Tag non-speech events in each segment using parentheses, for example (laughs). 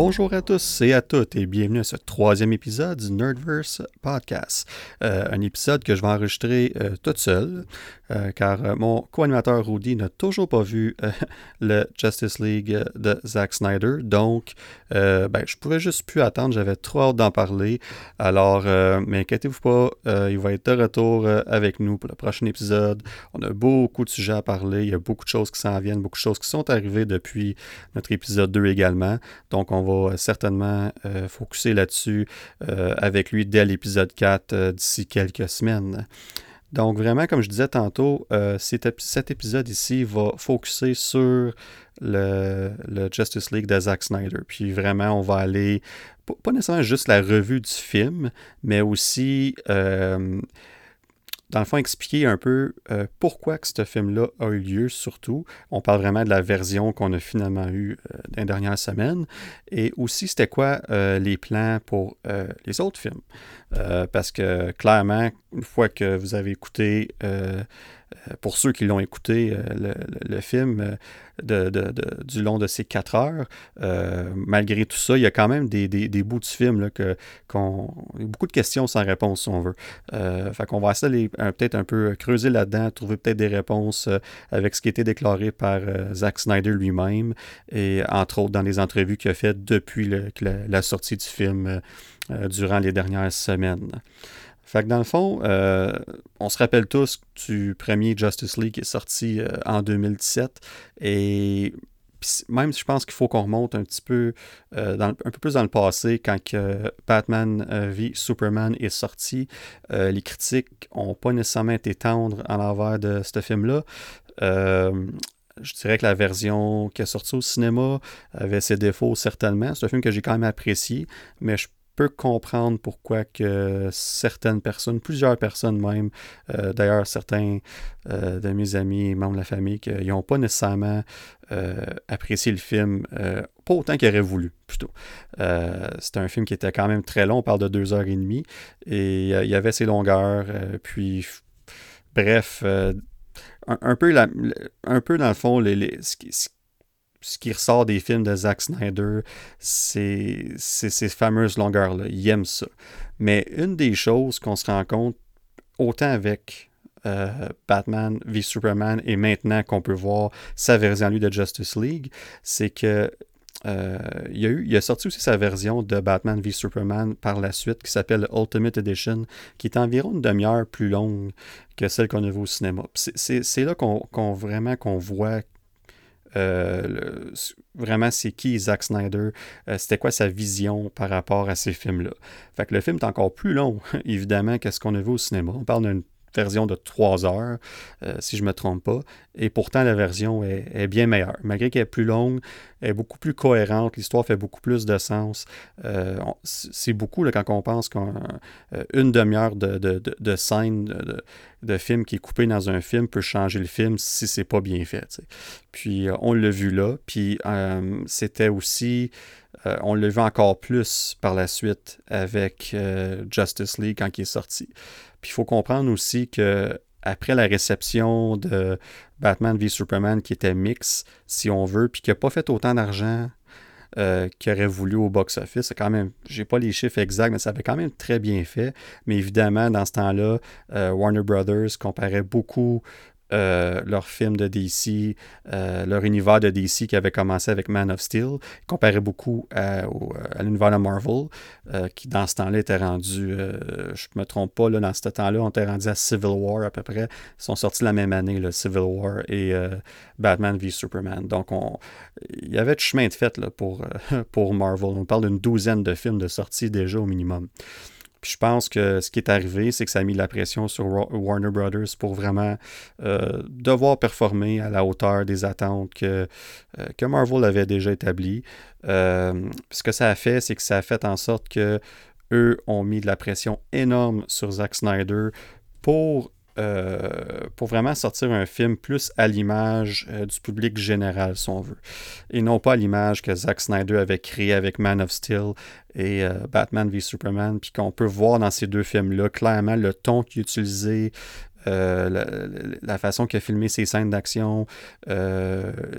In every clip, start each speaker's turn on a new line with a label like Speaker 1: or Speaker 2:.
Speaker 1: Bonjour à tous et à toutes et bienvenue à ce troisième épisode du Nerdverse Podcast. Euh, un épisode que je vais enregistrer euh, toute seule euh, car mon co-animateur Rudy n'a toujours pas vu (laughs) le Justice League de Zack Snyder. Donc, ben, je pouvais juste plus attendre, j'avais trop hâte d'en parler. Alors, mais inquiétez-vous pas, il va être de retour avec nous pour le prochain épisode. On a beaucoup de sujets à parler, il y a beaucoup de choses qui s'en viennent, beaucoup de choses qui sont arrivées depuis notre épisode 2 également. Donc, on va certainement euh, focuser là-dessus euh, avec lui dès l'épisode 4 euh, d'ici quelques semaines. Donc vraiment, comme je disais tantôt, cet, épisode ici va focuser sur le, Justice League de Zack Snyder. Puis vraiment, on va aller, pas nécessairement juste la revue du film, mais aussi dans le fond, expliquer un peu euh, pourquoi que ce film-là a eu lieu, surtout. On parle vraiment de la version qu'on a finalement eue euh, dans les dernières semaines. Et aussi, c'était quoi euh, les plans pour les autres films? parce que clairement, une fois que vous avez écouté euh, pour ceux qui l'ont écouté, euh, le, film euh, du long de ces quatre heures, malgré tout ça, il y a quand même des, bouts du film là, que, beaucoup de questions sans réponse, si on veut. fait qu'on va essayer peut-être un peu creuser là-dedans, trouver peut-être des réponses avec ce qui a été déclaré par Zack Snyder lui-même, et entre autres dans les entrevues qu'il a faites depuis la, sortie du film durant les dernières semaines. Fait que dans le fond, euh, on se rappelle tous du premier Justice League qui est sorti euh, en 2017 et même si je pense qu'il faut qu'on remonte un petit peu, euh, un peu plus dans le passé, quand Batman v Superman est sorti, les critiques n'ont pas nécessairement été tendres en l'envers de ce film-là. je dirais que la version qui est sortie au cinéma avait ses défauts certainement. C'est un film que j'ai quand même apprécié, mais je comprendre pourquoi que certaines personnes, plusieurs personnes même, euh, d'ailleurs certains euh, de mes amis et membres de la famille, qui n'ont pas nécessairement euh, apprécié le film, pas autant qu'ils auraient voulu, plutôt. C'était un film qui était quand même très long, on parle de deux heures et demie, et il y avait ses longueurs, puis bref, un, peu un peu dans le fond, les, les, ce, qui, qui ressort des films de Zack Snyder, c'est ces fameuses longueurs-là. Il aime ça. Mais une des choses qu'on se rend compte, autant avec euh, Batman v Superman et maintenant qu'on peut voir sa version lui de Justice League, c'est que euh, il, a sorti aussi sa version de Batman v Superman par la suite qui s'appelle Ultimate Edition, qui est environ une demi-heure plus longue que celle qu'on a vue au cinéma. C'est là qu'on vraiment qu'on voit euh, vraiment c'est qui Zack Snyder, euh, c'était quoi sa vision par rapport à ces films-là? Fait que le film est encore plus long, (laughs) évidemment, qu'est-ce qu'on a vu au cinéma. On parle d'une version de 3 heures, euh, si je ne me trompe pas. Et pourtant, la version est, bien meilleure. Malgré qu'elle est plus longue, elle est beaucoup plus cohérente, l'histoire fait beaucoup plus de sens. Euh, c'est beaucoup quand on pense qu'une euh, demi-heure de, de, de, scène de, de, film qui est coupée dans un film peut changer le film si c'est pas bien fait. Puis on l'a vu là. Puis c'était aussi... on l'a vu encore plus par la suite avec Justice League quand il est sorti. Puis il faut comprendre aussi que après la réception de Batman v Superman qui était mix, si on veut, puis qui n'a pas fait autant d'argent euh, qu'il aurait voulu au box-office. quand même, j'ai pas les chiffres exacts, mais ça avait quand même très bien fait. Mais évidemment, dans ce temps-là, euh, Warner Brothers comparait beaucoup euh, leur film de DC, euh, leur univers de DC qui avait commencé avec Man of Steel, comparé beaucoup à, l'univers de Marvel, euh, qui dans ce temps-là était rendu, je me trompe pas, là, dans ce temps-là, on était rendu à Civil War à peu près. Ils sont sortis la même année, le Civil War et Batman v Superman. Donc, on, il y avait du chemin de fait là, pour, (laughs) pour Marvel. On parle d'une douzaine de films de sortie déjà au minimum je pense que ce qui est arrivé, c'est que ça a mis la pression sur Warner Brothers pour vraiment euh, devoir performer à la hauteur des attentes que, euh, que Marvel avait déjà établies. Euh, ce que ça a fait, c'est que ça a fait en sorte que eux ont mis de la pression énorme sur Zack Snyder pour euh, pour vraiment sortir un film plus à l'image euh, du public général, si on veut. Et non pas à l'image que Zack Snyder avait créé avec Man of Steel et euh, Batman v Superman, puis qu'on peut voir dans ces deux films-là clairement le ton qu'il utilisait, la, façon qu'il a filmé ses scènes d'action,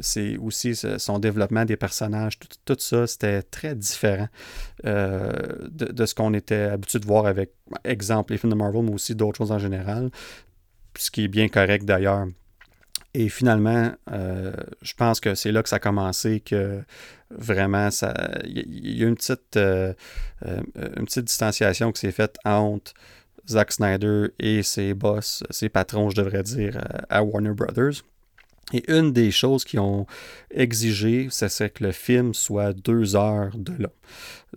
Speaker 1: c'est aussi son développement des personnages, tout, ça, c'était très différent de, de, ce qu'on était habitué de voir avec, exemple, les films de Marvel, mais aussi d'autres choses en général, ce qui est bien correct d'ailleurs. Et finalement, euh, je pense que c'est là que ça a commencé, que vraiment, il y, a une petite, euh, euh, une petite distanciation qui s'est faite entre Zack Snyder et ses boss, ses patrons, je devrais dire, à Warner Brothers. Et une des choses qui ont exigé, c'est que le film soit deux heures de long.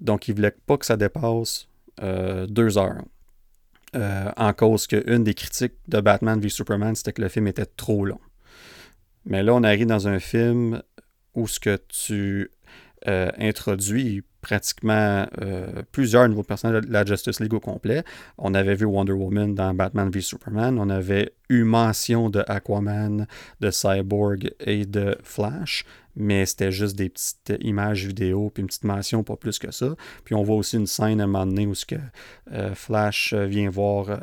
Speaker 1: Donc, ils ne voulaient pas que ça dépasse deux heures. En cause qu'une des critiques de Batman v Superman, c'était que le film était trop long. Mais là, on arrive dans un film où ce que tu euh, introduis pratiquement euh, plusieurs nouveaux personnages de la Justice League au complet. On avait vu Wonder Woman dans Batman v Superman. On avait eu mention de Aquaman, de Cyborg et de Flash, mais c'était juste des petites images vidéo puis une petite mention, pas plus que ça. Puis on voit aussi une scène à un moment donné où ce que, euh, Flash vient voir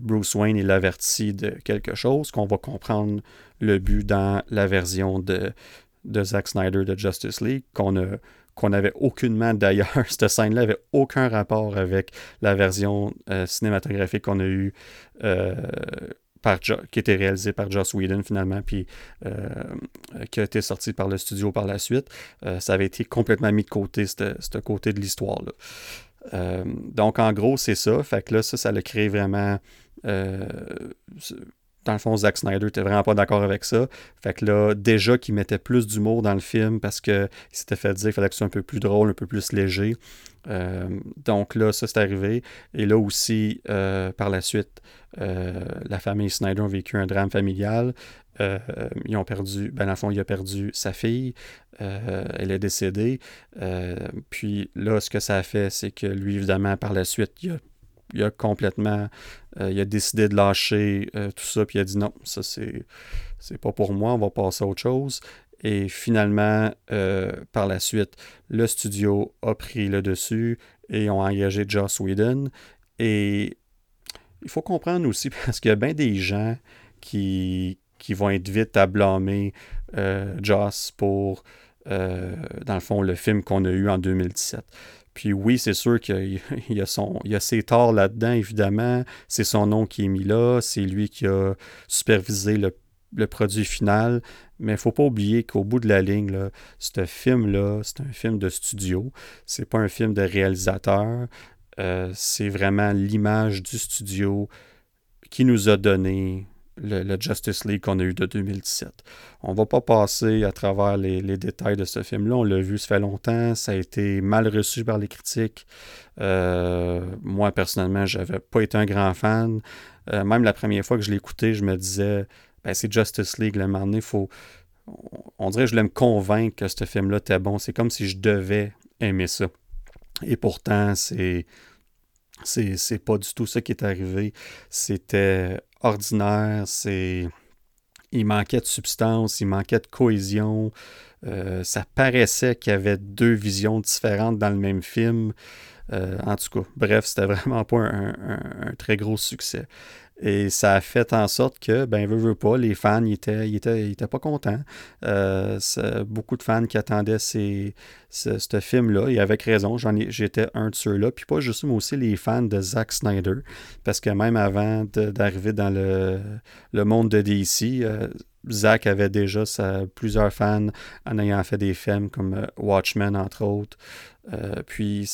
Speaker 1: Bruce Wayne et l'avertit de quelque chose, qu'on va comprendre le but dans la version de, de Zack Snyder de Justice League, qu'on a n'avait aucunement d'ailleurs. (laughs) Cette scène-là n'avait aucun rapport avec la version euh, cinématographique qu'on a eue, euh, qui était réalisée par Joss Whedon finalement, puis euh, qui a été sortie par le studio par la suite. ça avait été complètement mis de côté, ce côté de l'histoire-là. donc en gros, c'est ça. Fait que là, ça, ça l'a créé vraiment dans le fond, Zack Snyder n'était vraiment pas d'accord avec ça. Fait que là, déjà qu'il mettait plus d'humour dans le film parce qu'il s'était fait dire qu'il fallait que ce soit un peu plus drôle, un peu plus léger. Euh, donc là, ça c'est arrivé. Et là aussi, euh, par la suite, euh, la famille Snyder a vécu un drame familial. ils ont perdu, ben dans le fond, il a perdu sa fille. elle est décédée. puis là, ce que ça a fait, c'est que lui, évidemment, par la suite, il a il a complètement euh, il a décidé de lâcher euh, tout ça, puis il a dit non, ça c'est, c'est pas pour moi, on va passer à autre chose. Et finalement, euh, par la suite, le studio a pris le dessus et ont engagé Joss Whedon. Et il faut comprendre aussi, (laughs) parce qu'il y a bien des gens qui, qui vont être vite à blâmer Joss pour, dans le fond, le film qu'on a eu en 2017. Puis oui, c'est sûr qu'il (laughs) y, a, ses torts là-dedans, évidemment. C'est son nom qui est mis là. C'est lui qui a supervisé le, produit final. Mais il ne faut pas oublier qu'au bout de la ligne, ce film-là, c'est un film de studio. C'est pas un film de réalisateur. Euh, c'est vraiment l'image du studio qui nous a donné le, Justice League qu'on a eu de 2017. On va pas passer à travers les, détails de ce film-là. On l'a vu, ça fait longtemps. Ça a été mal reçu par les critiques. Euh, moi, personnellement, j'avais pas été un grand fan. Euh, même la première fois que je l'ai écouté, je me disais, ben, c'est Justice League. Le moment faut. On dirait que je voulais me convaincre que ce film-là était bon. C'est comme si je devais aimer ça. Et pourtant, c'est. C'est pas du tout ça qui est arrivé. C'était ordinaire, c'est il manquait de substance, il manquait de cohésion. Euh, ça paraissait qu'il y avait deux visions différentes dans le même film. Euh, en tout cas, bref, c'était (laughs) vraiment pas un, très gros succès. Et ça a fait en sorte que, ben, veut, veut pas, les fans, ils étaient, étaient, pas contents. Euh, beaucoup de fans qui attendaient ce, film-là, et avec raison, j'étais un de ceux-là. Puis pas juste moi aussi les fans de Zack Snyder, parce que même avant d'arriver dans le, le, monde de DC, euh, Zack avait déjà plusieurs fans en ayant fait des films comme euh, Watchmen, entre autres. puis,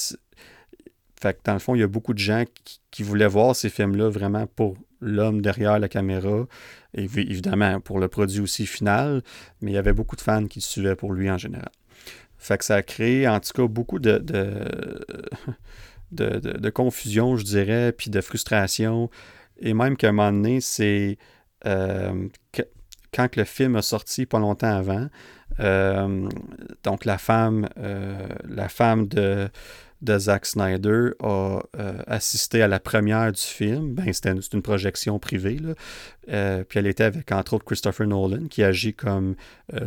Speaker 1: fait que dans le fond, il y a beaucoup de gens qui voulaient voir ces films-là vraiment pour l'homme derrière la caméra, et évidemment pour le produit aussi final, mais il y avait beaucoup de fans qui suivaient pour lui en général. Fait que ça a créé en tout cas beaucoup de, de, (laughs) confusion, je dirais, puis de frustration. Et même qu'à un moment donné, c'est euh, quand le film a sorti pas longtemps avant, euh, donc la femme, euh, la femme de de Zack Snyder a assisté à la première du film. Ben, c'était une, projection privée. puis elle était avec, entre autres, Christopher Nolan, qui agit comme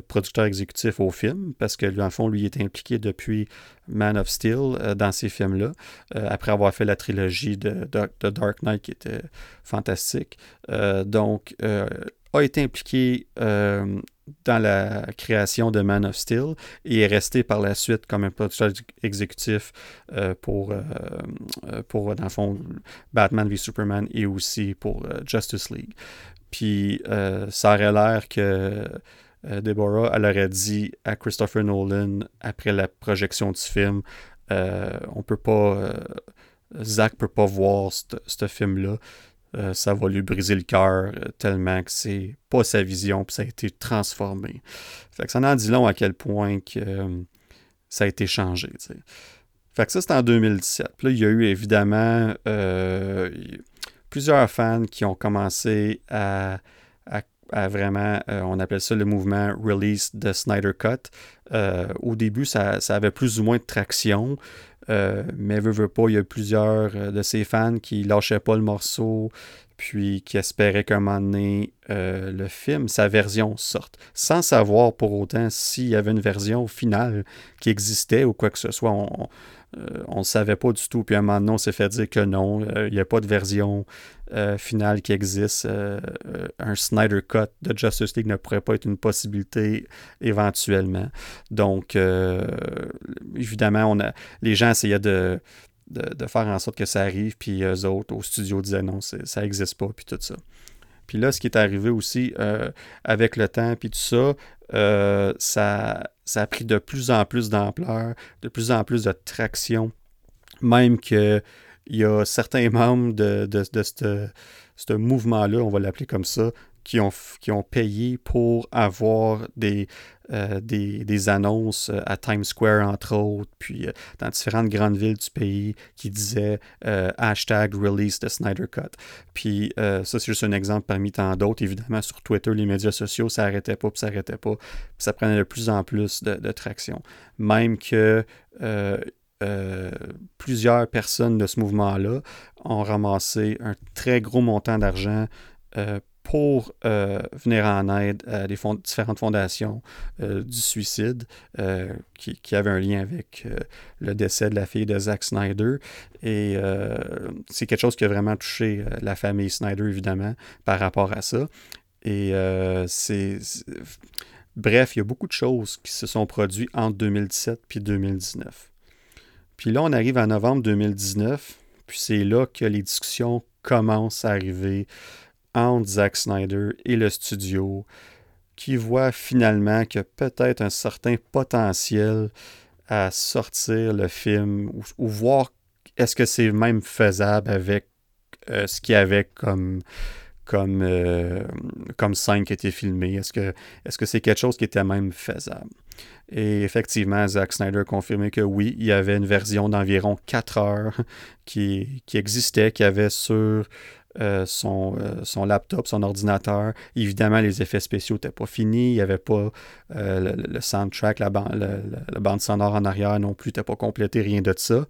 Speaker 1: producteur exécutif au film, parce que, en fond, lui était impliqué depuis Man of Steel dans ces films-là, après avoir fait la trilogie de, Dark Knight qui était fantastique. donc, a été impliqué euh, dans la création de Man of Steel et est resté par la suite comme un producteur exécutif euh, pour, euh, pour, dans le fond, Batman v Superman et aussi pour Justice League. Puis ça aurait l'air que Deborah, elle aurait dit à Christopher Nolan après la projection du film, on peut pas, Zach peut pas voir ce film-là euh, ça va lui briser le cœur euh, tellement que c'est pas sa vision, puis ça a été transformé. Fait que ça en dit long à quel point que euh, ça a été changé. Fait que ça, c'était en 2017. Puis là, il y a eu évidemment plusieurs fans qui ont commencé à, vraiment, on appelle ça le mouvement Release the Snyder Cut. au début, ça, avait plus ou moins de traction. Euh, mais veut, veut pas, il y a plusieurs euh, de ses fans qui lâchaient pas le morceau, puis qui espéraient qu'à un moment donné, euh, le film, sa version sorte, sans savoir pour autant s'il y avait une version finale qui existait ou quoi que ce soit. Ne savait pas du tout. Puis à un moment donné, on s'est fait dire que non, il n'y a pas de version finale qui existe. un Snyder Cut de Justice League ne pourrait pas être une possibilité éventuellement. Donc, évidemment, on a, les gens essayaient de, de, faire en sorte que ça arrive, puis eux autres, au studio, disaient non, ça n'existe pas, puis tout ça. Puis là, ce qui est arrivé aussi euh, avec le temps, puis tout ça, euh, ça, ça a pris de plus en plus d'ampleur, de plus en plus de traction, même qu'il y a certains membres de, de, de ce mouvement-là, on va l'appeler comme ça, qui ont, qui ont payé pour avoir des, euh, des, annonces euh, à Times Square, entre autres, puis euh, dans différentes grandes villes du pays qui disaient hashtag release the Snyder Cut. Puis ça, c'est juste un exemple parmi tant d'autres. Évidemment, sur Twitter, les médias sociaux, ça n'arrêtait pas, puis ça n'arrêtait pas. Puis ça prenait de plus en plus de, traction. Même que plusieurs personnes de ce mouvement-là ont ramassé un très gros montant d'argent pour euh, venir en aide à des différentes fondations euh, du suicide euh, qui, qui, avaient un lien avec le décès de la fille de Zack Snyder. Et c'est quelque chose qui a vraiment touché la famille Snyder, évidemment, par rapport à ça. Et c'est... Bref, il y a beaucoup de choses qui se sont produites entre 2017 puis 2019. Puis là, on arrive en novembre 2019, puis c'est là que les discussions commencent à arriver entre Zack Snyder et le studio qui voit finalement que peut-être un certain potentiel à sortir le film ou, voir est-ce que c'est même faisable avec euh, ce qu'il y avait comme comme, euh, comme scène qui était filmée. Est-ce que est-ce que c'est quelque chose qui était même faisable? Et effectivement, Zack Snyder a confirmé que oui, il y avait une version d'environ 4 heures qui, qui existait, qui avait sur euh, son, euh, son, laptop, son ordinateur. Évidemment, les effets spéciaux n'étaient pas finis. Il n'y avait pas euh, le, soundtrack, la, bande sonore en arrière non plus n'était pas complété, rien de ça.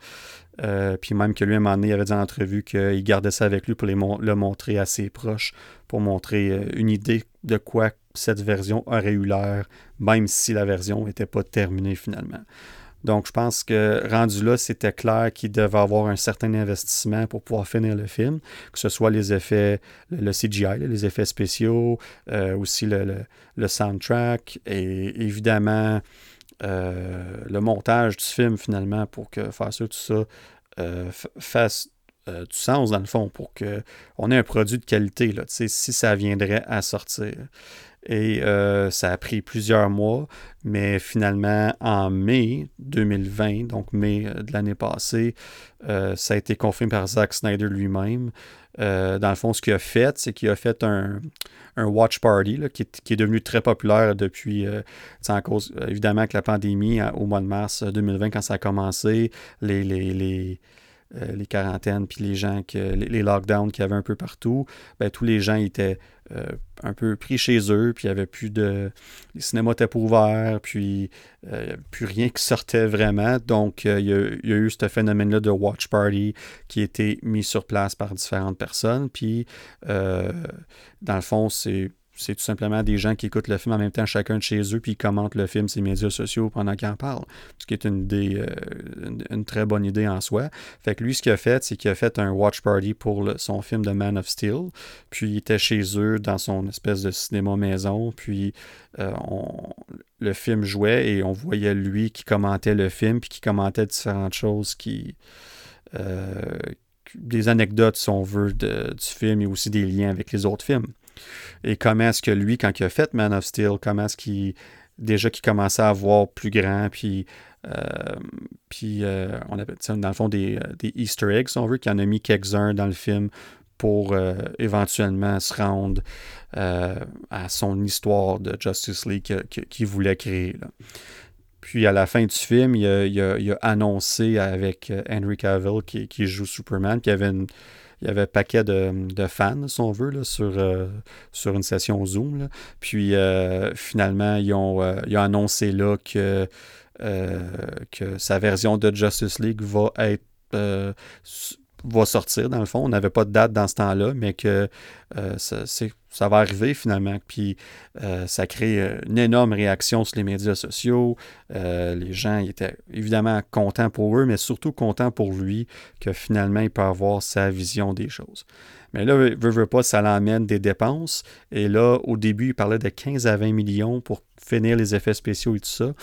Speaker 1: puis même que lui, à un moment donné, il avait dit en entrevue qu'il gardait ça avec lui pour le montrer à ses proches, pour montrer une idée de quoi cette version aurait eu l'air, même si la version n'était pas terminée finalement. Donc, je pense que rendu là, c'était clair qu'il devait avoir un certain investissement pour pouvoir finir le film, que ce soit les effets, le, CGI, les effets spéciaux, euh, aussi le, soundtrack et évidemment euh, le montage du film finalement pour que faire ça, tout ça euh, fasse du sens dans le fond pour qu'on ait un produit de qualité, là, si ça viendrait à sortir. Et euh, ça a pris plusieurs mois, mais finalement, en mai 2020, donc mai euh, de l'année passée, euh, ça a été confirmé par Zack Snyder lui-même. dans le fond, ce qu'il a fait, c'est qu'il a fait un, watch party qui, est, devenu très populaire depuis, cause, évidemment, que la pandémie, au mois de mars 2020, quand ça a commencé, les, les, quarantaines, puis les gens, que, les, lockdowns qu'il y avait un peu partout, ben, tous les gens étaient un peu pris chez eux, puis il n'y avait plus de. Les cinémas étaient pas ouverts, puis il avait plus rien qui sortait vraiment. Donc, il y, a, eu ce phénomène-là de watch party qui a été mis sur place par différentes personnes. Puis, dans le fond, c'est c'est tout simplement des gens qui écoutent le film en même temps chacun de chez eux, puis commentent le film sur les médias sociaux pendant qu'ils en parlent. Ce qui est une idée, euh, une, très bonne idée en soi. Fait que lui, ce qu'il a fait, c'est qu'il a fait un watch party pour son film de Man of Steel. Puis il était chez eux dans son espèce de cinéma maison. Puis euh, le film jouait et on voyait lui qui commentait le film, puis qui commentait différentes choses qui. Euh, des anecdotes, si on veut, du film et aussi des liens avec les autres films. Et comment est-ce que lui, quand il a fait Man of Steel, comment est-ce qu'il déjà qu'il commençait à voir plus grand, puis, euh, puis euh, on appelle ça dans le fond des, euh, des, Easter eggs, si on veut, qu'il en a mis quelques-uns dans le film pour éventuellement se rendre à son histoire de Justice League qu'il voulait créer. Puis à la fin du film, il a, annoncé avec Henry Cavill qui, qui joue Superman qu'il y avait une il y avait un paquet de, fans, si on veut, là, sur, euh, sur une session Zoom. Puis euh, finalement, ils ont, euh, ils ont, annoncé là que, que sa version de Justice League va être va sortir, dans le fond. On n'avait pas de date dans ce temps-là, mais que ça, ça, va arriver finalement. Puis ça crée une énorme réaction sur les médias sociaux. les gens étaient évidemment contents pour eux, mais surtout contents pour lui que finalement il peut avoir sa vision des choses. Mais là, veut, veut pas, ça l'emmène des dépenses. Et là, au début, il parlait de 15 à 20 millions pour finir les effets spéciaux et tout ça.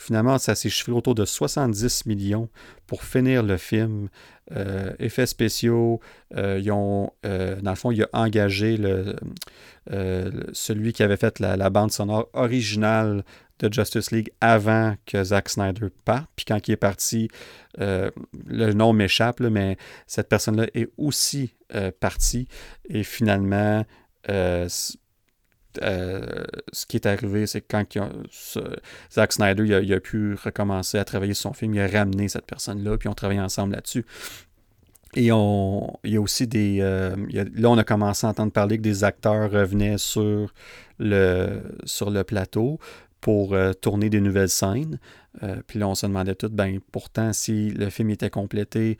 Speaker 1: Finalement, ça s'est chiffré autour de 70 millions pour finir le film. Euh, effets spéciaux, euh, ils ont, euh, dans le fond, il a engagé celui qui avait fait la, bande sonore originale de Justice League avant que Zack Snyder parte. Puis quand il est parti, le nom m'échappe, mais cette personne-là est aussi partie. Et finalement, euh, ce qui est arrivé, c'est que quand Zack Snyder a, pu recommencer à travailler sur son film, il a ramené cette personne-là, puis on travaillé ensemble là-dessus. Et on, il y a aussi des. Euh, là, on a commencé à entendre parler que des acteurs revenaient sur le, sur le plateau pour euh, tourner des nouvelles scènes. puis là, on se demandait tout, ben pourtant, si le film était complété,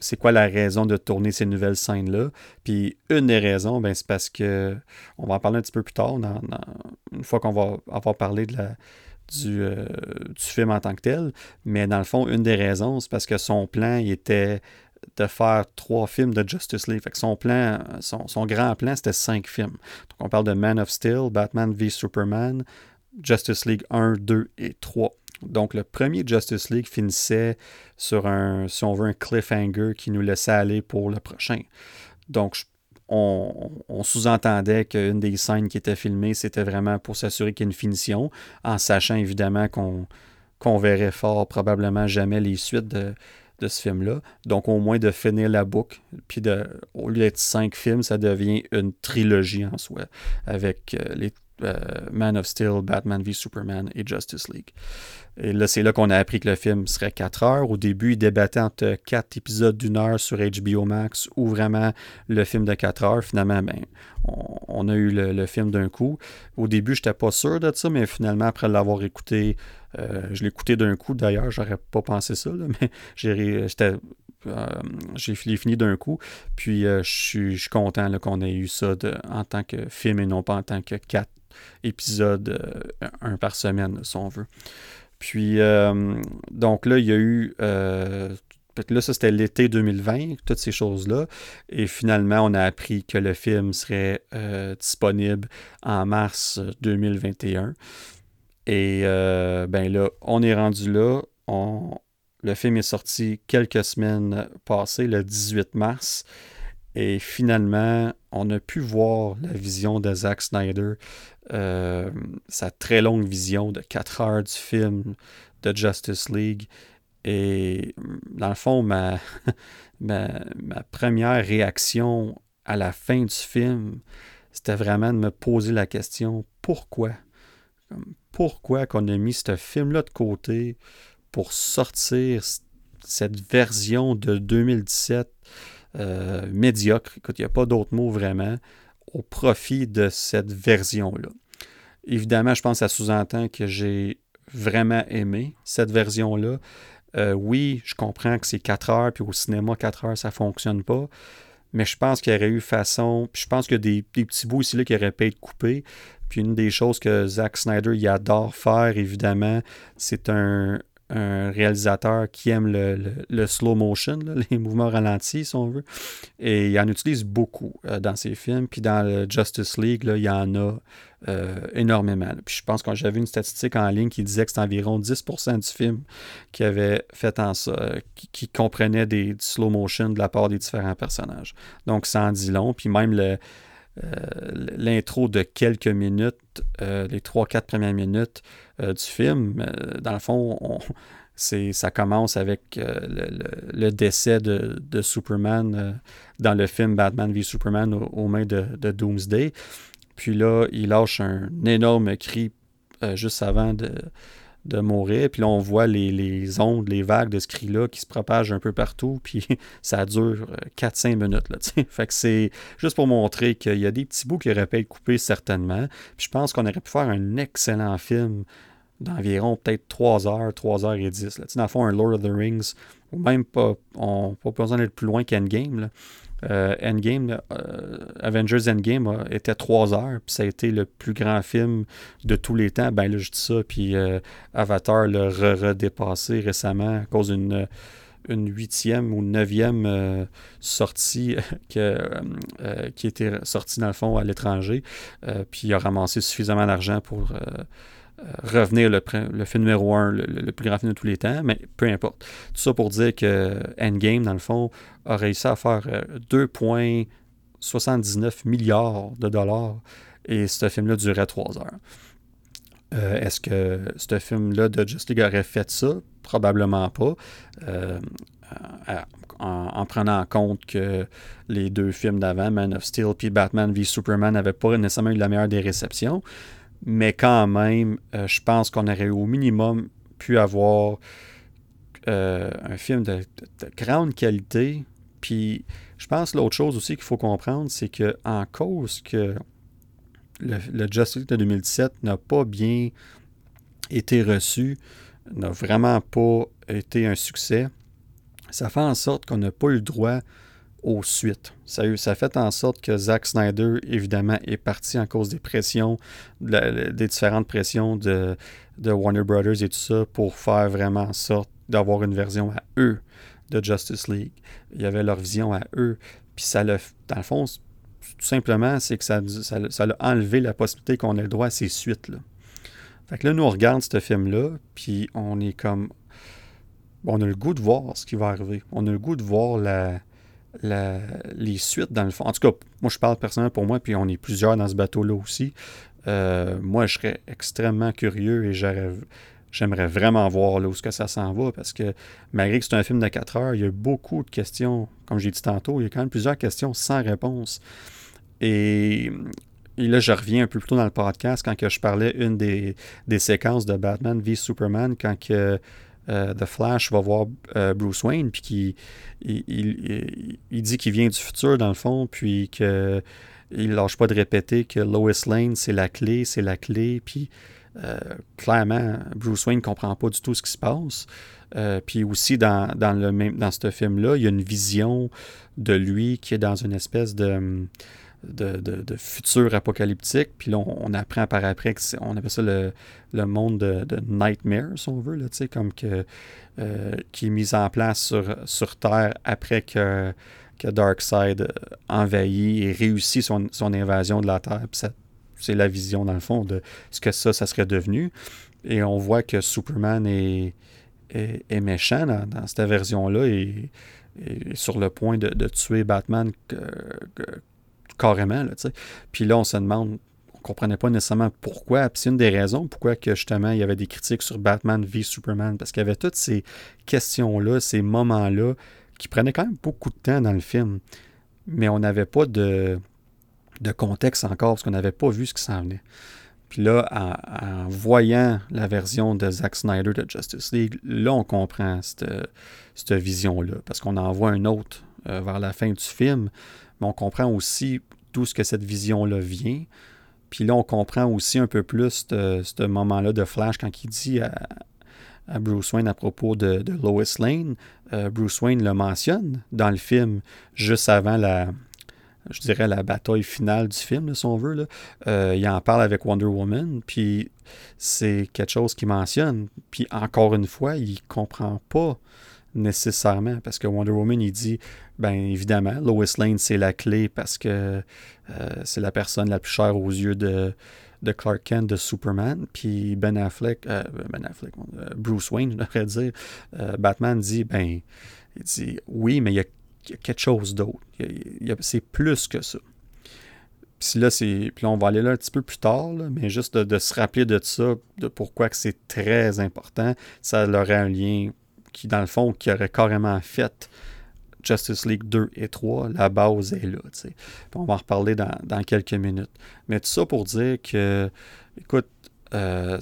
Speaker 1: c'est quoi la raison de tourner ces nouvelles scènes-là? Puis une des raisons, ben, c'est parce que, on va en parler un petit peu plus tard, une fois qu'on va avoir parlé euh, du, film en tant que tel. Mais dans le fond, une des raisons, c'est parce que son plan était de faire trois films de Justice League. Fait son plan, son, son grand plan, c'était cinq films. Donc on parle de Man of Steel, Batman v Superman, Justice League 1, 2 et 3. Donc, le premier Justice League finissait sur un, si on veut, un cliffhanger qui nous laissait aller pour le prochain. Donc, on, sous-entendait qu'une des scènes qui était filmée, c'était vraiment pour s'assurer qu'il y ait une finition, en sachant évidemment qu'on verrait fort probablement jamais les suites de, ce film-là. Donc, au moins de finir la boucle. Puis, de, au lieu d'être cinq films, ça devient une trilogie en soi, avec euh, les euh, Man of Steel, Batman v Superman et Justice League. Et là, c'est là qu'on a appris que le film serait 4 heures. Au début, il débattait entre 4 épisodes d'une heure sur HBO Max ou vraiment le film de 4 heures. Finalement, ben, on, a eu le, film d'un coup. Au début, je n'étais pas sûr de ça, mais finalement, après l'avoir écouté, euh, je l'ai écouté d'un coup. D'ailleurs, j'aurais pas pensé ça, (laughs) mais j'ai euh, fini d'un coup. Puis je suis content qu'on ait eu ça en tant que film et non pas en tant que 4 épisodes, un par semaine, si on veut. Puis, euh, donc là, il y a eu. Euh, là, ça, c'était l'été 2020, toutes ces choses-là. Et finalement, on a appris que le film serait euh, disponible en mars 2021. Et ben là, on est rendu là. le film est sorti quelques semaines passées, le 18 mars. Et finalement, on a pu voir la vision de Zack Snyder euh, sa très longue vision de 4 heures du film de Justice League. Et dans le fond, (laughs) ma, ma, première réaction à la fin du film, c'était vraiment de me poser la question pourquoi? Pourquoi qu'on a mis ce film-là de côté pour sortir cette version de 2017 euh, médiocre? Écoute, il n'y a pas d'autre mot vraiment au profit de cette version-là. Évidemment, je pense que ça sous-entend que j'ai vraiment aimé cette version-là. Euh, oui, je comprends que c'est 4 heures, puis au cinéma, 4 heures, ça ne fonctionne pas. Mais je pense qu'il y aurait eu façon. Puis je pense qu'il y a des, petits bouts ici là, qui auraient pu être coupés. Puis une des choses que Zack Snyder il adore faire, évidemment, c'est un, un réalisateur qui aime le, slow motion, (laughs) les mouvements ralentis, si on veut. Et il en utilise beaucoup euh, dans ses films. Puis dans le Justice League, là, il y en a euh, énormément. Puis je pense que j'avais une statistique en ligne qui disait que c'était environ 10% du film qui avait fait en ça, euh, qui, comprenait des, du slow motion de la part des différents personnages. Donc ça en dit long. Puis même le l'intro de quelques minutes, les 3-4 premières minutes, euh, du film. Euh, dans le fond, ça commence avec euh, le, décès de, Superman dans le film Batman v Superman aux, mains de, Doomsday. Puis là, il lâche un énorme cri juste avant de, de mourir. Puis là, on voit les, ondes, les vagues de ce cri-là qui se propagent un peu partout. Puis (laughs) ça dure 4-5 minutes. Là, fait que c'est juste pour montrer qu'il y a des petits bouts qui auraient pu être coupés certainement. Puis je pense qu'on aurait pu faire un excellent film d'environ peut-être 3 heures, 3 heures et 10. Là. Dans le fond, un Lord of the Rings, ou même pas, on pas besoin d'être plus loin qu'Endgame. Euh, Endgame, euh, Avengers Endgame était 3 heures, puis ça a été le plus grand film de tous les temps. Ben là, je dis ça, puis euh, Avatar l'a redépassé récemment à cause d'une une huitième ou neuvième sortie (laughs) que, qui était sortie dans le fond à l'étranger, puis il a ramassé suffisamment d'argent pour revenir le, film numéro 1, le, plus grand film de tous les temps, mais peu importe. Tout ça pour dire que Endgame, dans le fond, a réussi à faire 2,79 euh, milliards de dollars et ce film-là durait 3 heures. Euh, est-ce que ce film-là de Just League aurait fait ça? Probablement pas. Euh, en, prenant en compte que les deux films d'avant, Man of Steel et Batman v Superman, n'avaient pas nécessairement eu la meilleure des réceptions mais quand même, euh, je pense qu'on aurait au minimum pu avoir euh, un film de, grande qualité. Puis je pense l'autre chose aussi qu'il faut comprendre, c'est que en cause que le, le Justice de 2017 n'a pas bien été reçu, n'a vraiment pas été un succès, ça fait en sorte qu'on n'a pas eu le droit aux suites. Ça, fait en sorte que Zack Snyder, évidemment, est parti en cause des pressions, des différentes pressions de, Warner Brothers et tout ça pour faire vraiment en sorte d'avoir une version à eux de Justice League. Il y avait leur vision à eux. Puis ça le, dans le fond, tout simplement, c'est que ça, ça, a enlevé la possibilité qu'on ait le droit à ces suites-là. Fait que là, nous, on regarde ce film-là, puis on est comme. on a le goût de voir ce qui va arriver. On a le goût de voir la, les suites dans le fond. En tout cas, moi je parle personnellement pour moi, puis on est plusieurs dans ce bateau-là aussi. Euh, moi, je serais extrêmement curieux et j'aimerais vraiment voir là, où ce que ça s'en va parce que malgré que c'est un film de 4 heures, il y a beaucoup de questions, comme j'ai dit tantôt, il y a quand même plusieurs questions sans réponse. Et, là, je reviens un peu plus tôt dans le podcast quand que je parlais une des, des séquences de Batman v Superman, quand que euh, The Flash va voir euh, Bruce Wayne, puis qui il, dit qu'il vient du futur, dans le fond, puis qu'il il lâche pas de répéter que Lois Lane, c'est la clé, c'est la clé, puis euh, clairement, Bruce Wayne ne comprend pas du tout ce qui se passe. puis aussi, dans, le même, dans ce film-là, il y a une vision de lui qui est dans une espèce de de, futur apocalyptique. Puis là, on, apprend par après qu'on appelle ça le, monde de, Nightmare, si on veut, là, comme que, euh, qui est mis en place sur, sur Terre après que, que Darkseid envahit et réussit son, invasion de la Terre. c'est la vision, dans le fond, de ce que ça, ça serait devenu. Et on voit que Superman est, est, méchant dans, cette version-là et, est sur le point de, tuer Batman carrément. Là, puis là, on se demande, on ne comprenait pas nécessairement pourquoi. Puis c'est une des raisons pourquoi que justement il y avait des critiques sur Batman v Superman, parce qu'il y avait toutes ces questions-là, ces moments-là, qui prenaient quand même beaucoup de temps dans le film. Mais on n'avait pas de, contexte encore, parce qu'on n'avait pas vu ce qui s'en venait. Puis là, en, voyant la version de Zack Snyder de Justice League, là, on comprend cette, vision-là, parce qu'on en voit un autre euh, vers la fin du film, on comprend aussi d'où ce que cette vision-là vient. Puis là, on comprend aussi un peu plus ce moment-là de Flash quand il dit à, Bruce Wayne à propos de, Lois Lane. Euh, Bruce Wayne le mentionne dans le film juste avant la, je dirais, la bataille finale du film, si on veut. Euh, il en parle avec Wonder Woman, puis c'est quelque chose qu'il mentionne. Puis encore une fois, il comprend pas nécessairement, parce que Wonder Woman, il dit, ben évidemment, Lois Lane, c'est la clé parce que euh, c'est la personne la plus chère aux yeux de, de Clark Kent, de Superman. Puis Ben Affleck, euh, Ben Affleck, Bruce Wayne, je devrais dire, Batman dit, ben, il dit, oui, mais il y a quelque chose d'autre. C'est plus que ça. Puis là, c'est, puis on va aller là un petit peu plus tard, mais juste de, se rappeler de ça, de pourquoi que c'est très important, ça aurait un lien qui, dans le fond, qui aurait carrément fait Justice League 2 et 3, la base est là. on va en reparler dans, quelques minutes. Mais tout ça pour dire que, écoute, euh,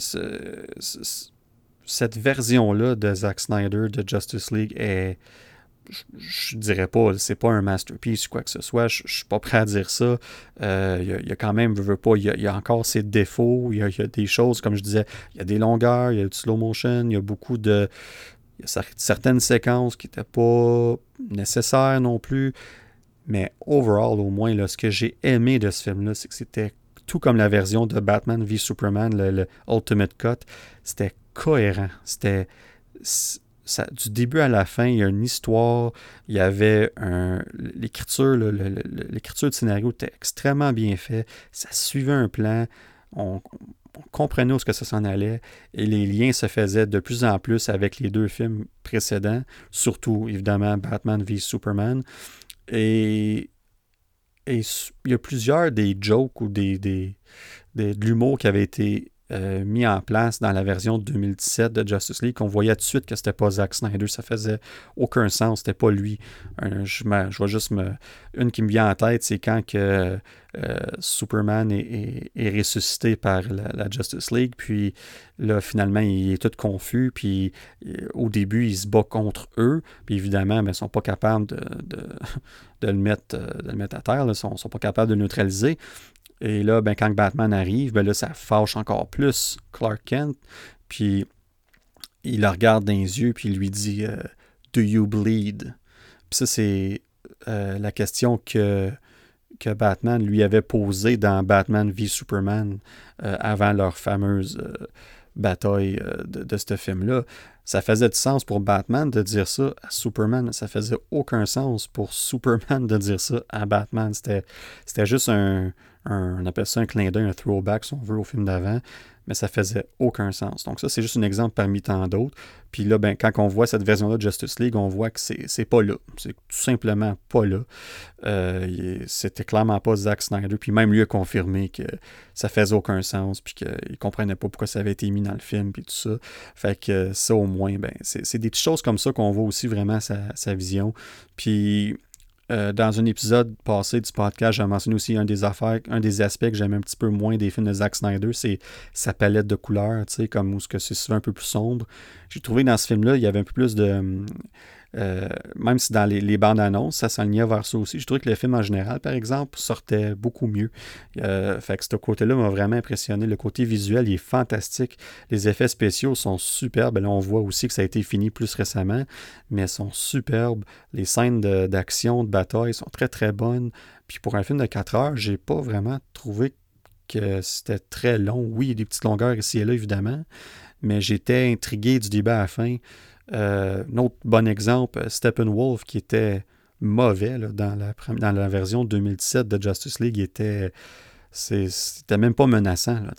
Speaker 1: cette version-là de Zack Snyder de Justice League est je, dirais pas, c'est pas un masterpiece ou quoi que ce soit. Je, suis pas prêt à dire ça. Euh, il y, a quand même, veux, pas, il y, a encore ses défauts. Il y, a des choses, comme je disais, il y a des longueurs, il y a du slow motion, il y a beaucoup de. Il y a certaines séquences qui n'étaient pas nécessaires non plus. Mais overall, au moins, là, ce que j'ai aimé de ce film-là, c'est que c'était tout comme la version de Batman v Superman, le Ultimate Cut. C'était cohérent. C'était du début à la fin, il y a une histoire, il y avait un, l'écriture, l'écriture de scénario était extrêmement bien fait, ça suivait un plan, comprenait où ce que ça s'en allait, et les liens se faisaient de plus en plus avec les deux films précédents, surtout évidemment Batman v Superman, et, il y a plusieurs des jokes ou des, des de l'humour qui avait été euh, mis en place dans la version 2017 de Justice League, qu'on voyait tout de suite que c'était pas Zack Snyder. Ça faisait aucun sens, c'était pas lui. je, vois juste une qui me vient en tête, c'est quand que euh, Superman est, ressuscité par la, Justice League, puis là, finalement, il est tout confus, puis euh, au début, il se bat contre eux, puis évidemment, ben, ils sont pas capables de, (laughs) le mettre, à terre, ils sont, sont, pas capables de le neutraliser. Et là, ben, quand Batman arrive, ben là, ça fâche encore plus Clark Kent. Puis il le regarde dans les yeux, puis il lui dit euh, Do you bleed? Puis ça, c'est euh, la question que, Batman lui avait posée dans Batman v Superman euh, avant leur fameuse bataille de, de, ce film-là. Ça faisait du sens pour Batman de dire ça à Superman. Ça faisait aucun sens pour (laughs) Superman de dire ça à Batman. C'était juste un, on appelle ça un clin d'œil, un throwback, si on veut, au film d'avant, mais ça faisait aucun sens. Donc ça, c'est juste un exemple parmi tant d'autres. Puis là, ben, quand on voit cette version-là de Justice League, on voit que c'est pas là. C'est tout simplement pas là. Euh, C'était clairement pas Zack Snyder. Puis même lui a confirmé que ça faisait aucun sens, puis qu'il comprenait pas pourquoi ça avait été mis dans le film, puis tout ça. Fait que ça, au moins, ben, c'est des petites choses comme ça qu'on voit aussi vraiment sa, sa vision. Puis euh, dans un épisode passé du podcast, j'ai mentionné aussi un des aspects que j'aime un petit peu moins des films de Zack Snyder, c'est sa palette de couleurs, tu sais, comme où c'est souvent un peu plus sombre. J'ai trouvé dans ce film-là, il y avait un peu plus de euh, même si dans les, bandes annonces, ça s'alignait vers ça aussi. Je trouvais que le film en général, par exemple, sortait beaucoup mieux. Euh, fait que ce côté-là m'a vraiment impressionné. Le côté visuel, il est fantastique. Les effets spéciaux sont superbes. Là, on voit aussi que ça a été fini plus récemment, mais sont superbes. Les scènes d'action, de, bataille sont très très bonnes. Puis pour un film de 4 heures, j'ai pas vraiment trouvé que c'était très long. Oui, il y a des petites longueurs ici et là, évidemment, mais j'étais intrigué du début à la fin. Euh, un autre bon exemple, Steppenwolf, qui était mauvais dans, la, dans la version 2017 de Justice League, était c'était même pas menaçant. Là,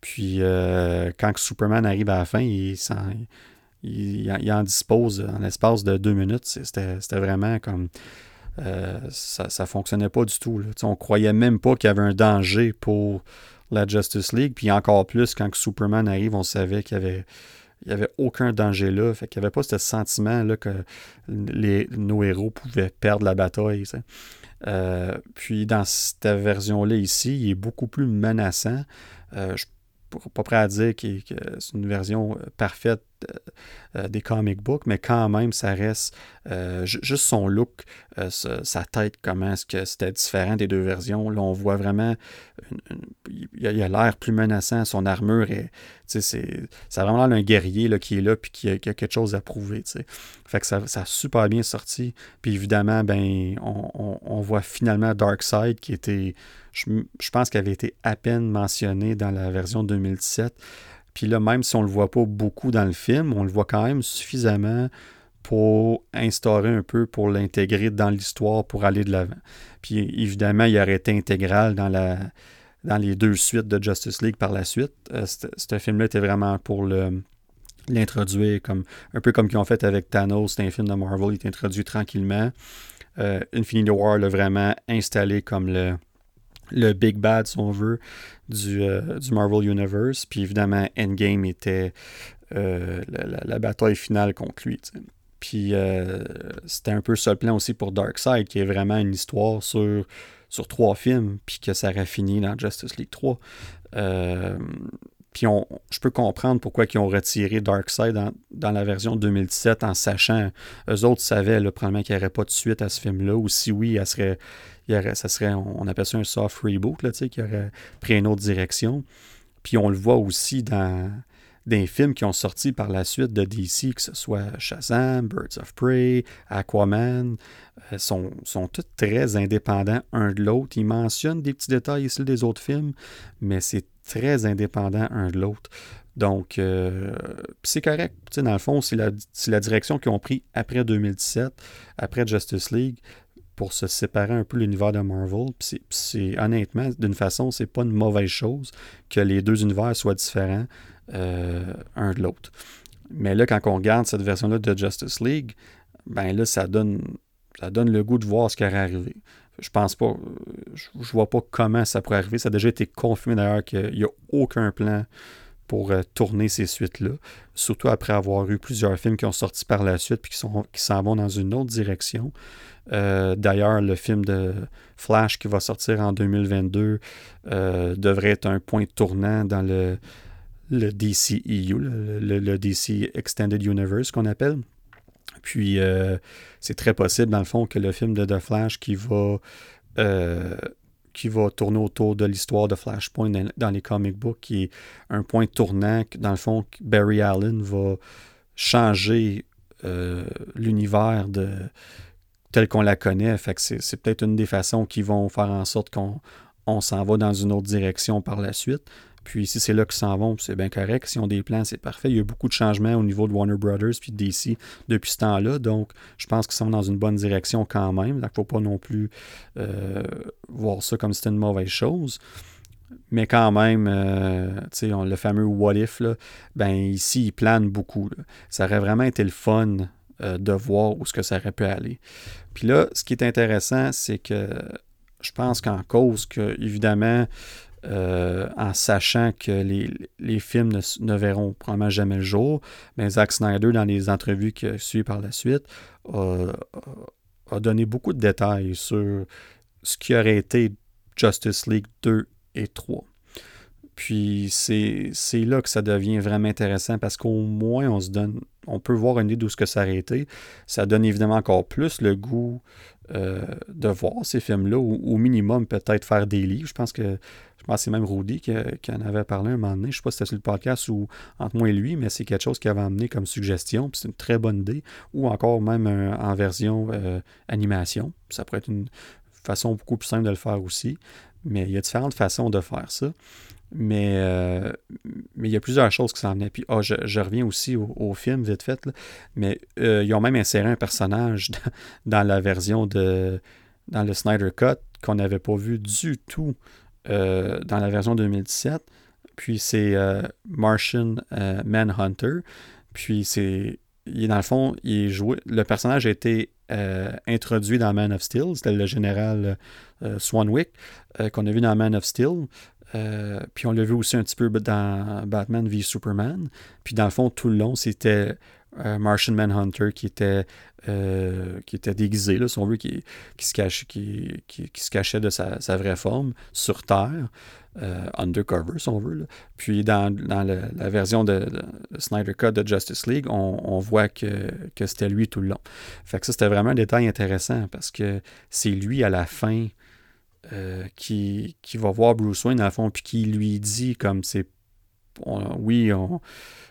Speaker 1: puis euh, quand Superman arrive à la fin, il, il, en dispose en l'espace de deux minutes. C'était, vraiment comme... Euh, ça, ça fonctionnait pas du tout. Là. On croyait même pas qu'il y avait un danger pour la Justice League. Puis encore plus, quand Superman arrive, on savait qu'il y avait il n'y avait aucun danger là. Fait qu'il n'y avait pas ce sentiment-là que les, nos héros pouvaient perdre la bataille. Euh, puis dans cette version-là ici, il est beaucoup plus menaçant. Euh, je ne suis pas prêt à dire que c'est une version euh, parfaite des comic books, mais quand même, ça reste juste son look, sa tête, comment est-ce que c'était différent des deux versions. Là, on voit vraiment, il a l'air plus menaçant, son armure est, c'est vraiment un guerrier là, qui est là puis qui a, quelque chose à prouver. Fait que ça, ça, a super bien sorti. Puis évidemment, ben, on, voit finalement Darkseid qui était, je, pense qu'il avait été à peine mentionné dans la version 2017. Puis là, même si on ne le voit pas beaucoup dans le film, on le voit quand même suffisamment pour instaurer un peu, pour l'intégrer dans l'histoire, pour aller de l'avant. Puis évidemment, il aurait été intégral dans la, dans les deux suites de Justice League par la suite. Euh, ce film-là était vraiment pour le l'introduire comme un peu comme qu'ils ont fait avec Thanos, c'est un film de Marvel, il est introduit tranquillement. Euh, Infinity War l'a vraiment installé comme le, le big bad, si on veut, du, euh, du Marvel Universe. Puis évidemment, Endgame était la, bataille finale contre lui. Puis c'était un peu ce plan aussi pour Darkseid, qui est vraiment une histoire sur sur trois films, puis que ça aurait fini dans Justice League 3. Euh, puis on, je peux comprendre pourquoi ils ont retiré Darkseid dans, dans la version 2017 en sachant, eux autres savaient le probablement qu'il n'y aurait pas de suite à ce film-là, ou si oui, elle serait, ça serait, on appelle ça un soft reboot, là, qui aurait pris une autre direction. Puis on le voit aussi dans, des films qui ont sorti par la suite de DC, que ce soit Shazam, Birds of Prey, Aquaman, euh, sont, sont tous très indépendants un de l'autre. Ils mentionnent des petits détails ici des autres films, mais c'est très indépendant un de l'autre. Donc, euh, c'est correct. dans le fond, c'est la, la, direction qu'ils ont pris après 2017, après Justice League, pour se séparer un peu l'univers de Marvel. c'est honnêtement, d'une façon, c'est pas une mauvaise chose que les deux univers soient différents. Euh, un de l'autre. Mais là, quand on regarde cette version-là de Justice League, ben là, ça donne, ça donne le goût de voir ce qui aurait arrivé. Je pense pas, je, vois pas comment ça pourrait arriver. Ça a déjà été confirmé d'ailleurs qu'il n'y a aucun plan pour euh, tourner ces suites-là. Surtout après avoir eu plusieurs films qui ont sorti par la suite et qui s'en qui vont dans une autre direction. Euh, d'ailleurs, le film de Flash qui va sortir en 2022 devrait être un point tournant dans le, le DCEU, le, le, DC Extended Universe qu'on appelle. Puis euh, c'est très possible, dans le fond, que le film de The Flash qui va, euh, qui va tourner autour de l'histoire de Flashpoint dans, les comic books, qui est un point tournant, dans le fond, Barry Allen va changer euh, l'univers de tel qu'on la connaît. Fait que c'est peut-être une des façons qui vont faire en sorte qu'on on s'en va dans une autre direction par la suite. Puis si c'est là qu'ils s'en vont, c'est bien correct. Si on des plans, c'est parfait. Il y a beaucoup de changements au niveau de Warner Brothers puis de DC depuis ce temps-là. Donc, je pense qu'ils sont dans une bonne direction quand même. Donc, il ne faut pas non plus euh, voir ça comme si c'était une mauvaise chose. Mais quand même, euh, le fameux what if, là, ben ici, il plane beaucoup. Ça aurait vraiment été le fun euh, de voir où ce que ça aurait pu aller. Puis là, ce qui est intéressant, c'est que je pense qu'en cause que, évidemment, euh, en sachant que les, films ne, verront probablement jamais le jour. Mais Zack Snyder, dans les entrevues qui suivent par la suite, a, donné beaucoup de détails sur ce qui aurait été Justice League 2 et 3. Puis c'est là que ça devient vraiment intéressant parce qu'au moins on se donne, on peut voir une idée d'où ce que ça aurait été. Ça donne évidemment encore plus le goût euh, de voir ces films-là, ou au minimum peut-être faire des livres. Je pense que je pense c'est même Rudy qui, en avait parlé un moment donné. Je ne sais pas si c'était sur le podcast ou entre moi et lui, mais c'est quelque chose qui avait amené comme suggestion. c'est une très bonne idée. Ou encore même euh, en version euh, animation. Ça pourrait être une façon beaucoup plus simple de le faire aussi. Mais il y a différentes façons de faire ça. Mais, euh, mais il y a plusieurs choses qui s'en venaient. Puis, oh, je, reviens aussi au, film, vite fait. Mais ils ont même inséré un personnage (laughs) dans, la version de. dans le Snyder Cut qu'on n'avait pas vu du tout euh, dans la version 2017. Puis c'est euh, Martian euh, Manhunter. Puis c'est. Il, dans le fond, il est joué, le personnage a été introduit dans Man of Steel. C'était le général Swanwick qu'on a vu dans Man of Steel. Puis on l'a vu aussi un petit peu dans Batman v Superman. Puis dans le fond, tout le long, c'était Martian Manhunter qui était, qui était déguisé, là, si on veut, qui, se, cache, qui, qui, se cachait de sa, vraie forme sur Terre. undercover, si on veut. Puis dans, dans la version de, Snyder Cut de Justice League, on, on voit que, que c'était lui tout le long. Fait que ça, c'était vraiment un détail intéressant parce que c'est lui à la fin euh, qui, qui, va voir Bruce Wayne, dans le fond, puis qui lui dit comme c'est. oui, on,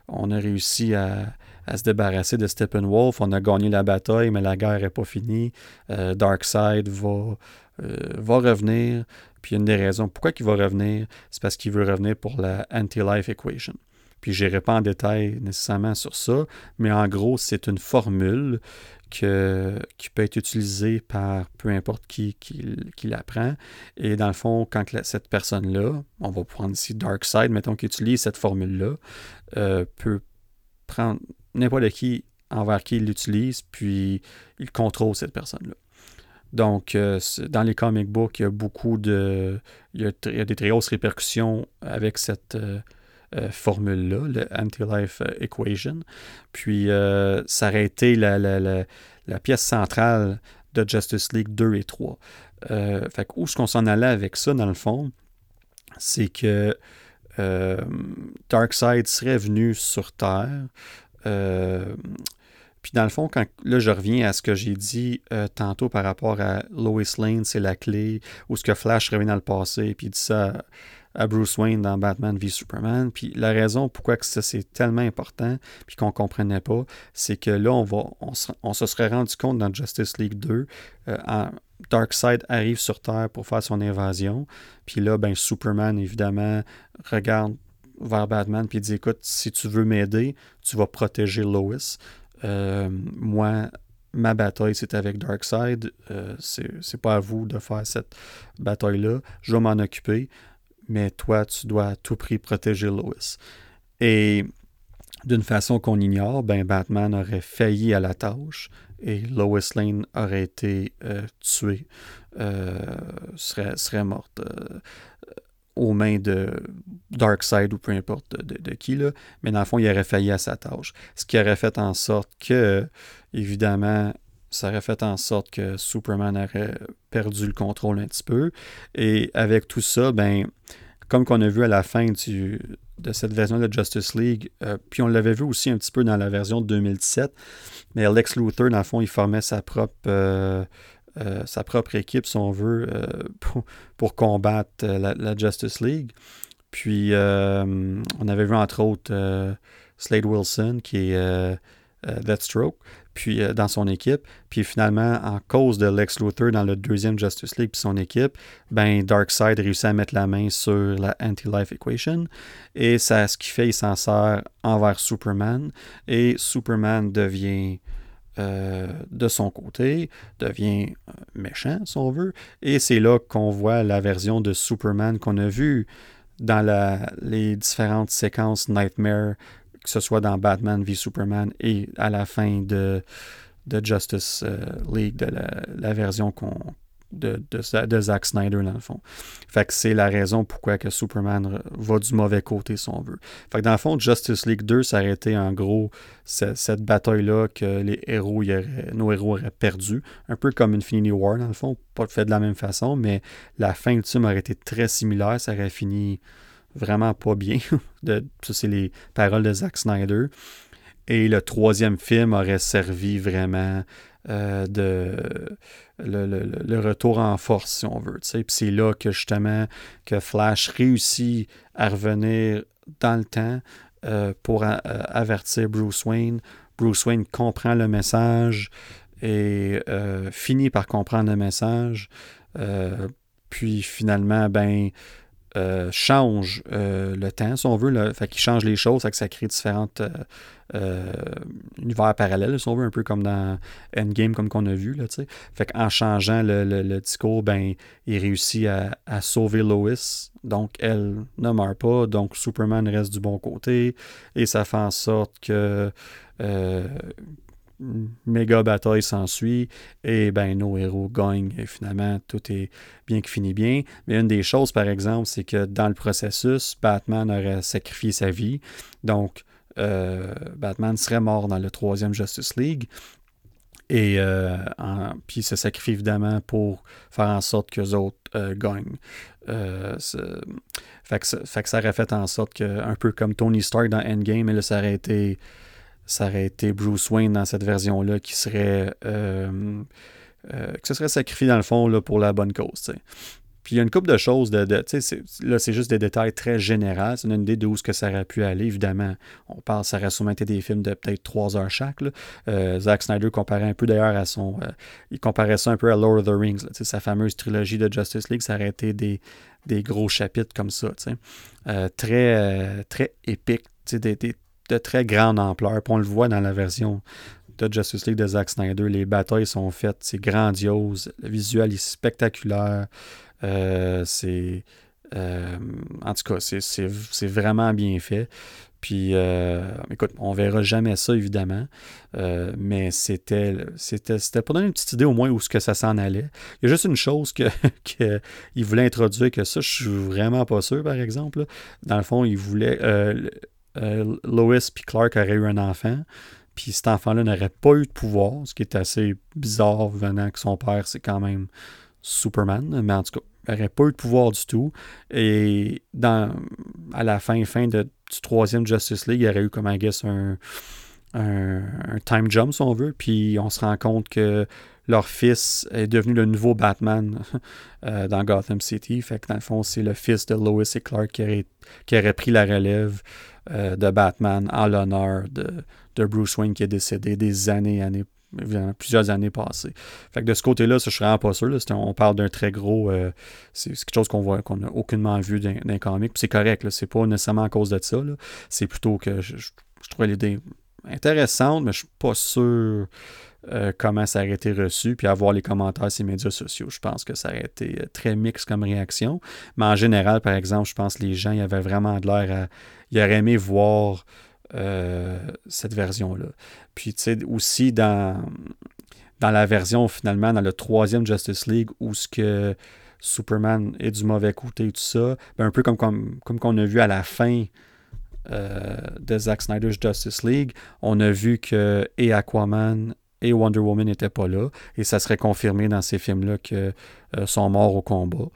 Speaker 1: on, a réussi à, se débarrasser de Steppenwolf, on a gagné la bataille, mais la guerre n'est pas finie. Euh, Darkseid va, euh, va revenir. Puis une des raisons pourquoi il va revenir, c'est parce qu'il veut revenir pour la Anti-Life Equation. Puis je n'irai pas en détail nécessairement sur ça, mais en gros, c'est une formule qui peut être utilisé par peu importe qui, qui, qui l'apprend. Et dans le fond, quand cette personne-là, on va prendre ici Darkseid, mettons qu'il utilise cette formule-là, euh, peut prendre n'importe qui envers qui il l'utilise, puis il contrôle cette personne-là. Donc, euh, dans les comic books, il y a beaucoup de. Il y a, des très grosses répercussions avec cette. Euh, formule-là, le Anti-Life Equation. Puis, ça aurait été la, pièce centrale de Justice League 2 et 3. Euh, fait où est-ce qu'on s'en allait avec ça, dans le fond? C'est que euh, Darkseid serait venu sur Terre. Euh, puis dans le fond, quand là je reviens à ce que j'ai dit euh, tantôt par rapport à Lois Lane, c'est la clé, ou ce que Flash revient dans le passé, puis il dit ça à Bruce Wayne dans Batman v Superman. Puis la raison pourquoi que ça c'est tellement important, puis qu'on comprenait pas, c'est que là on va, on se, serait rendu compte dans Justice League 2, euh, Darkseid arrive sur Terre pour faire son invasion, puis là ben Superman évidemment regarde vers Batman puis dit écoute si tu veux m'aider, tu vas protéger Lois. Euh, moi, ma bataille, c'est avec Darkseid. Euh, c'est pas à vous de faire cette bataille-là. Je vais m'en occuper mais toi, tu dois à tout prix protéger Lois. Et d'une façon qu'on ignore, ben Batman aurait failli à la tâche et Lois Lane aurait été euh, tuée, euh, serait, morte euh, aux mains de Darkseid ou peu importe de, qui, là. mais dans le fond, il aurait failli à sa tâche. Ce qui aurait fait en sorte que, évidemment, ça aurait fait en sorte que Superman aurait perdu le contrôle un petit peu. Et avec tout ça, ben, comme qu'on a vu à la fin du, de cette version de Justice League, euh, puis on l'avait vu aussi un petit peu dans la version de 2017, mais Lex Luthor, dans le fond, il formait sa propre, euh, euh, sa propre équipe, si on veut, (laughs) pour, combattre la, Justice League. Puis on avait vu entre autres Slade Wilson, qui est Deathstroke puis euh, dans son équipe. Puis finalement, en cause de Lex Luthor dans le deuxième Justice League puis son équipe, ben Darkseid réussit à mettre la main sur la Anti-Life Equation. Et ça, ce qu'il fait, il s'en sert envers Superman. Et Superman devient euh, de son côté, devient euh, méchant, si on veut. Et c'est là qu'on voit la version de Superman qu'on a vue dans la, les différentes séquences Nightmare que ce soit dans Batman v Superman et à la fin de, de Justice euh, League, de la, version qu'on, de, de, Zack Snyder, dans le fond. Fait que c'est la raison pourquoi que Superman va du mauvais côté, si on veut. Fait que dans le fond, Justice League 2, ça aurait été en gros cette, bataille-là que les héros, nos héros auraient perdu. Un peu comme Infinity War, dans le fond. Pas fait de la même façon, mais la fin ultime aurait été très similaire. Ça aurait fini vraiment pas bien. (laughs) ça, c'est les paroles de Zack Snyder. Et le troisième film aurait servi vraiment euh, de le, retour en force, si on veut. Puis c'est là que justement que Flash réussit à revenir dans le temps euh, pour euh, avertir Bruce Wayne. Bruce Wayne comprend le message et finit par comprendre le message. puis finalement, ben, euh, change euh, le temps, si on veut. Là, fait qu'il change les choses, fait que ça crée différents euh, univers parallèles, si on veut, un peu comme dans Endgame, comme qu'on a vu. Là, fait qu'en changeant le, discours, ben, il réussit à, sauver Lois. Donc, elle ne meurt pas. Donc, Superman reste du bon côté. Et ça fait en sorte que méga bataille s'ensuit et ben nos héros gagnent et finalement tout est bien qui finit bien. Mais une des choses par exemple, c'est que dans le processus, Batman aurait sacrifié sa vie. Donc Batman serait mort dans le troisième Justice League. Et puis il se sacrifie évidemment pour faire en sorte que les autres gagnent. fait, que ça, aurait fait en sorte que, un peu comme Tony Stark dans Endgame, mais là, ça aurait été ça aurait été Bruce Wayne dans cette version-là qui serait. Euh, euh, que ce serait sacrifié dans le fond là, pour la bonne cause. Puis il y a une couple de choses, là c'est juste des détails très généraux, c'est une idée de où ce que ça aurait pu aller, évidemment. On parle, ça aurait sûrement été des films de peut-être trois heures chaque. Euh, Zack Snyder comparait un peu d'ailleurs à son... il comparait ça un peu à Lord of the Rings, sa fameuse trilogie de Justice League, ça aurait été des, des gros chapitres comme ça, très, très épiques, des, des, très grande ampleur. Puis on le voit dans la version de Justice League de Zack Snyder. Les batailles sont faites, c'est grandiose. Le visuel est spectaculaire. Euh, c'est. Euh, en tout cas, c'est vraiment bien fait. Puis, euh, écoute, on verra jamais ça, évidemment. mais c'était, c'était, pour donner une petite idée au moins où ce que ça s'en allait. Il y a juste une chose qu'il que (laughs) voulait introduire, que ça, je suis vraiment pas sûr, par exemple. Dans le fond, il voulait. Lois et Clark auraient eu un enfant, puis cet enfant-là n'aurait pas eu de pouvoir, ce qui est assez bizarre venant que son père, c'est quand même Superman, mais en tout cas, il n'aurait pas eu de pouvoir du tout. Et dans, à la fin, fin de, du troisième Justice League, il aurait eu, comme I guess, un, un, time jump, si on veut, puis on se rend compte que leur fils est devenu le nouveau Batman (laughs) euh, dans Gotham City. Fait que dans le fond, c'est le fils de Lois et Clark qui aurait, pris la relève euh, de Batman en l'honneur de, Bruce Wayne qui est décédé des années, années plusieurs années passées. Fait que de ce côté-là, je suis vraiment pas sûr. on parle d'un très gros. Euh, c'est quelque chose qu'on voit qu'on n'a aucunement vu d'un comic. c'est correct. C'est pas nécessairement à cause de ça. C'est plutôt que je, je trouvais l'idée intéressante, mais je suis pas sûr euh, comment ça aurait été reçu, puis avoir les commentaires sur les médias sociaux. Je pense que ça aurait été euh, très mix comme réaction. Mais en général, par exemple, je pense que les gens, ils avaient vraiment de l'air à. Ils auraient aimé voir euh, cette version-là. Puis, tu sais, aussi dans, dans la version, finalement, dans le troisième Justice League, où ce que Superman est du mauvais côté tout ça, ben, un peu comme, comme, comme qu'on a vu à la fin de Zack Snyder's Justice League, on a vu que et Aquaman et Wonder Woman n'étaient pas là. Et ça serait confirmé dans ces films-là qu'ils euh, sont morts au combat.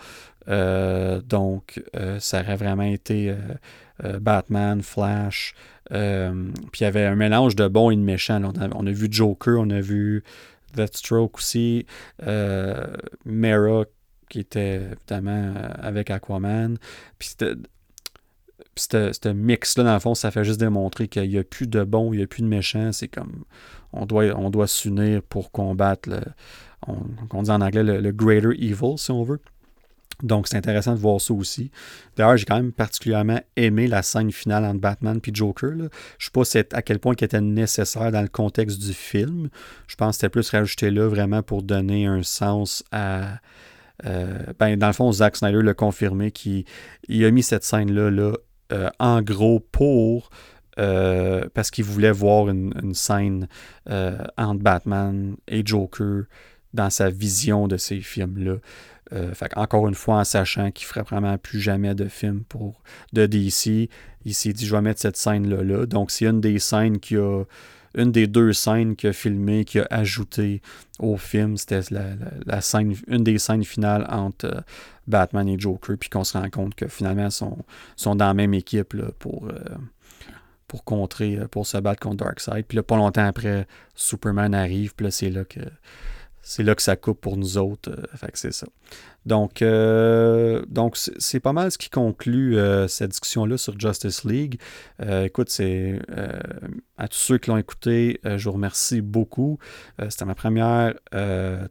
Speaker 1: Euh, donc, euh, ça aurait vraiment été Batman, Flash. puis il y avait un mélange de bons et de méchants. On, a, vu Joker, on a vu Deathstroke aussi. Mera, qui était évidemment avec Aquaman. Puis ce mix-là, dans le fond, ça fait juste démontrer qu'il n'y a plus de bons, il n'y a plus de méchants. C'est comme on doit, on doit s'unir pour combattre le, on, dit en anglais le, greater evil, si on veut. Donc, c'est intéressant de voir ça aussi. D'ailleurs, j'ai quand même particulièrement aimé la scène finale entre Batman et Joker. Je ne sais pas à quel point elle était nécessaire dans le contexte du film. Je pense que c'était plus rajouté là vraiment pour donner un sens à. Euh, ben, dans le fond, Zack Snyder l'a confirmé qu'il a mis cette scène-là là, euh, en gros pour euh, parce qu'il voulait voir une, scène euh, entre Batman et Joker dans sa vision de ces films-là. encore une fois, en sachant qu'il ne ferait vraiment plus jamais de film pour, de DC, il s'est dit je vais mettre cette scène-là. Là. Donc, c'est une des scènes qui a. Une des deux scènes qu'il a filmé, qu'il a ajouté au film, c'était la, scène, une des scènes finales entre Batman et Joker, puis qu'on se rend compte que finalement, ils sont, dans la même équipe euh, pour contrer, euh, pour se battre contre Darkseid. Puis pas longtemps après, Superman arrive, puis c'est là que ça coupe pour nous autres. Euh, c'est ça. Donc, euh, donc c'est pas mal ce qui conclut euh, cette discussion-là sur Justice League. écoute, c'est à tous ceux qui l'ont écouté, je vous remercie beaucoup. C'était ma première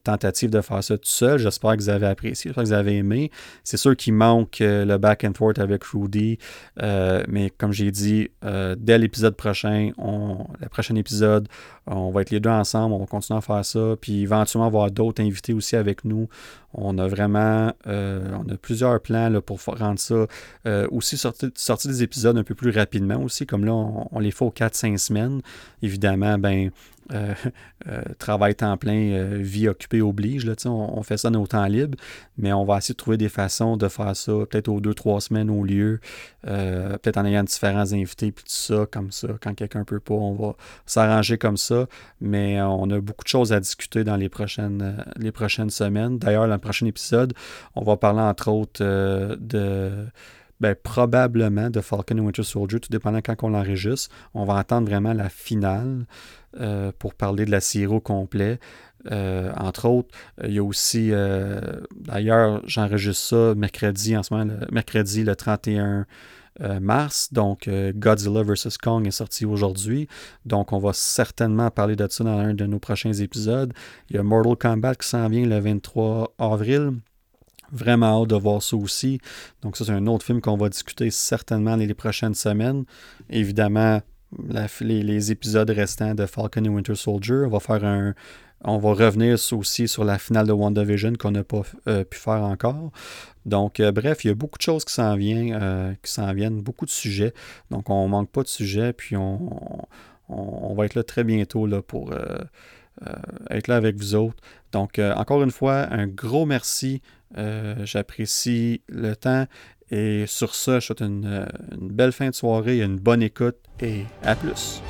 Speaker 1: tentative de faire ça tout seul. J'espère que vous avez apprécié, j'espère que vous avez aimé. C'est sûr qu'il manque le back and forth avec Rudy, mais comme j'ai dit, dès l'épisode prochain, on, le prochain épisode, on va être les deux ensemble, on va continuer à faire ça, puis éventuellement avoir d'autres invités aussi avec nous. On a vraiment euh, on a plusieurs plans là, pour rendre ça euh, aussi sortir, des épisodes un peu plus rapidement aussi, comme là, on, les fait aux 4-5 semaines semaine. Évidemment, ben, euh, euh, travail temps plein, euh, vie occupée oblige. Là, on, on, fait ça dans nos temps libres, mais on va essayer de trouver des façons de faire ça peut-être aux deux, trois semaines au lieu, peut-être en ayant différents invités, puis tout ça, comme ça. Quand quelqu'un peut pas, on va s'arranger comme ça, mais on a beaucoup de choses à discuter dans les prochaines, les prochaines semaines. D'ailleurs, dans le prochain épisode, on va parler entre autres de ben, probablement de Falcon et Winter Soldier, tout dépendant quand on l'enregistre. On va entendre vraiment la finale euh, pour parler de la au complet. Euh, entre autres, il y a aussi, euh, d'ailleurs, j'enregistre ça mercredi en ce moment, le, mercredi le 31 mars. Donc, Godzilla vs. Kong est sorti aujourd'hui. Donc, on va certainement parler de ça dans un de nos prochains épisodes. Il y a Mortal Kombat qui s'en vient le 23 avril. Vraiment hâte de voir ça aussi. Donc, ça, c'est un autre film qu'on va discuter certainement dans les prochaines semaines. Évidemment, les, épisodes restants de Falcon et Winter Soldier. On va faire un. On va revenir aussi sur la finale de WandaVision qu'on n'a pas euh, pu faire encore. Donc, euh, bref, il y a beaucoup de choses qui s'en viennent, euh, qui s'en viennent, beaucoup de sujets. Donc, on ne manque pas de sujets, puis on, on, va être là très bientôt là, pour être là avec vous autres. Donc, encore une fois, un gros merci j'apprécie le temps. Et sur ça, je souhaite une, une belle fin de soirée, une bonne écoute et à plus.